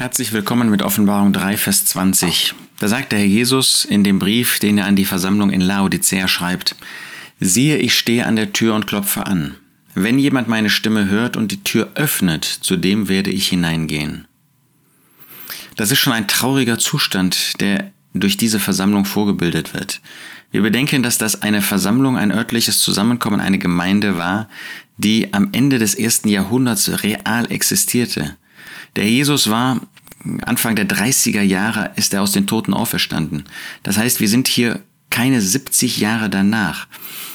Herzlich willkommen mit Offenbarung 3, Vers 20. Da sagt der Herr Jesus in dem Brief, den er an die Versammlung in Laodicea schreibt, Siehe, ich stehe an der Tür und klopfe an. Wenn jemand meine Stimme hört und die Tür öffnet, zu dem werde ich hineingehen. Das ist schon ein trauriger Zustand, der durch diese Versammlung vorgebildet wird. Wir bedenken, dass das eine Versammlung, ein örtliches Zusammenkommen, eine Gemeinde war, die am Ende des ersten Jahrhunderts real existierte. Der Jesus war Anfang der 30er Jahre ist er aus den Toten auferstanden. Das heißt, wir sind hier keine 70 Jahre danach.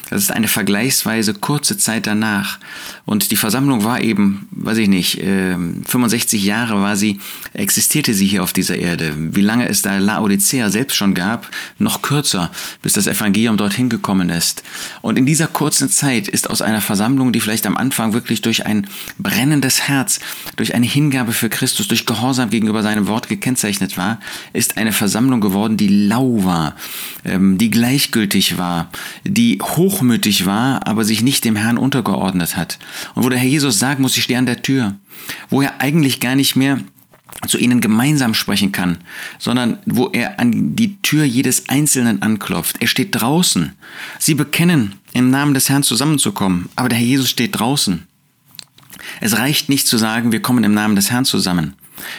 Das ist eine vergleichsweise kurze Zeit danach. Und die Versammlung war eben, weiß ich nicht, 65 ähm, Jahre war sie, existierte sie hier auf dieser Erde. Wie lange es da Laodicea selbst schon gab, noch kürzer, bis das Evangelium dorthin gekommen ist. Und in dieser kurzen Zeit ist aus einer Versammlung, die vielleicht am Anfang wirklich durch ein brennendes Herz, durch eine Hingabe für Christus, durch Gehorsam gegenüber seinem Wort gekennzeichnet war, ist eine Versammlung geworden, die lau war, ähm, die gleichgültig war, die hoch hochmütig war, aber sich nicht dem Herrn untergeordnet hat. Und wo der Herr Jesus sagen muss, ich stehe an der Tür, wo er eigentlich gar nicht mehr zu ihnen gemeinsam sprechen kann, sondern wo er an die Tür jedes Einzelnen anklopft. Er steht draußen. Sie bekennen, im Namen des Herrn zusammenzukommen, aber der Herr Jesus steht draußen. Es reicht nicht zu sagen, wir kommen im Namen des Herrn zusammen.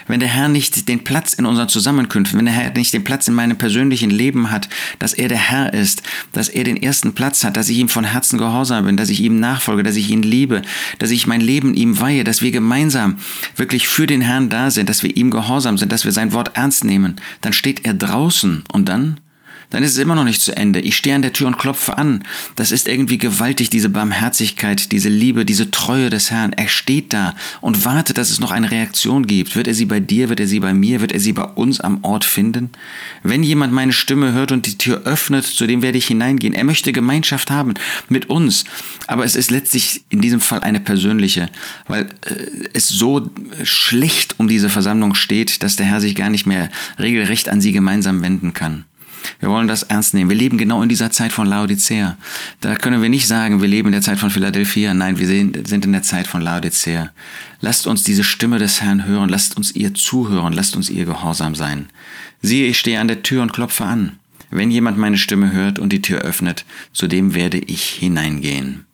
Wenn der Herr nicht den Platz in unseren Zusammenkünften, wenn der Herr nicht den Platz in meinem persönlichen Leben hat, dass er der Herr ist, dass er den ersten Platz hat, dass ich ihm von Herzen gehorsam bin, dass ich ihm nachfolge, dass ich ihn liebe, dass ich mein Leben ihm weihe, dass wir gemeinsam wirklich für den Herrn da sind, dass wir ihm gehorsam sind, dass wir sein Wort ernst nehmen, dann steht er draußen und dann dann ist es immer noch nicht zu Ende. Ich stehe an der Tür und klopfe an. Das ist irgendwie gewaltig, diese Barmherzigkeit, diese Liebe, diese Treue des Herrn. Er steht da und wartet, dass es noch eine Reaktion gibt. Wird er sie bei dir, wird er sie bei mir, wird er sie bei uns am Ort finden? Wenn jemand meine Stimme hört und die Tür öffnet, zu dem werde ich hineingehen. Er möchte Gemeinschaft haben mit uns. Aber es ist letztlich in diesem Fall eine persönliche, weil äh, es so schlecht um diese Versammlung steht, dass der Herr sich gar nicht mehr regelrecht an sie gemeinsam wenden kann. Wir wollen das ernst nehmen. Wir leben genau in dieser Zeit von Laodicea. Da können wir nicht sagen, wir leben in der Zeit von Philadelphia. Nein, wir sind in der Zeit von Laodicea. Lasst uns diese Stimme des Herrn hören. Lasst uns ihr zuhören. Lasst uns ihr gehorsam sein. Siehe, ich stehe an der Tür und klopfe an. Wenn jemand meine Stimme hört und die Tür öffnet, zu dem werde ich hineingehen.